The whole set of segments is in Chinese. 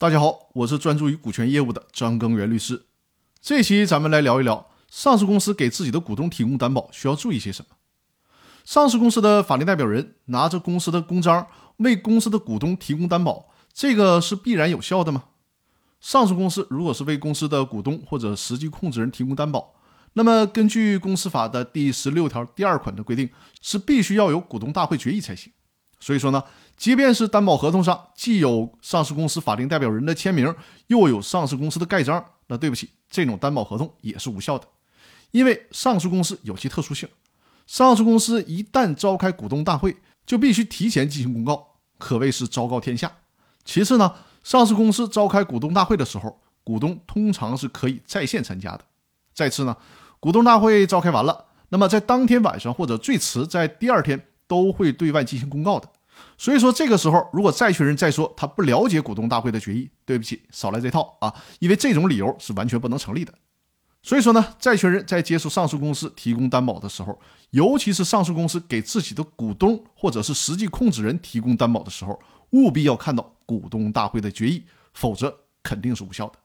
大家好，我是专注于股权业务的张根源律师。这期咱们来聊一聊，上市公司给自己的股东提供担保需要注意些什么。上市公司的法定代表人拿着公司的公章为公司的股东提供担保，这个是必然有效的吗？上市公司如果是为公司的股东或者实际控制人提供担保，那么根据公司法的第十六条第二款的规定，是必须要有股东大会决议才行。所以说呢，即便是担保合同上既有上市公司法定代表人的签名，又有上市公司的盖章，那对不起，这种担保合同也是无效的，因为上市公司有其特殊性。上市公司一旦召开股东大会，就必须提前进行公告，可谓是昭告天下。其次呢，上市公司召开股东大会的时候，股东通常是可以在线参加的。再次呢，股东大会召开完了，那么在当天晚上或者最迟在第二天。都会对外进行公告的，所以说这个时候，如果债权人再说他不了解股东大会的决议，对不起，少来这套啊，因为这种理由是完全不能成立的。所以说呢，债权人在接受上市公司提供担保的时候，尤其是上市公司给自己的股东或者是实际控制人提供担保的时候，务必要看到股东大会的决议，否则肯定是无效的。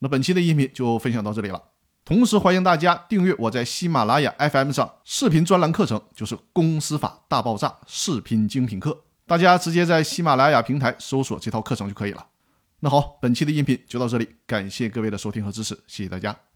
那本期的音频就分享到这里了。同时欢迎大家订阅我在喜马拉雅 FM 上视频专栏课程，就是《公司法大爆炸》视频精品课。大家直接在喜马拉雅平台搜索这套课程就可以了。那好，本期的音频就到这里，感谢各位的收听和支持，谢谢大家。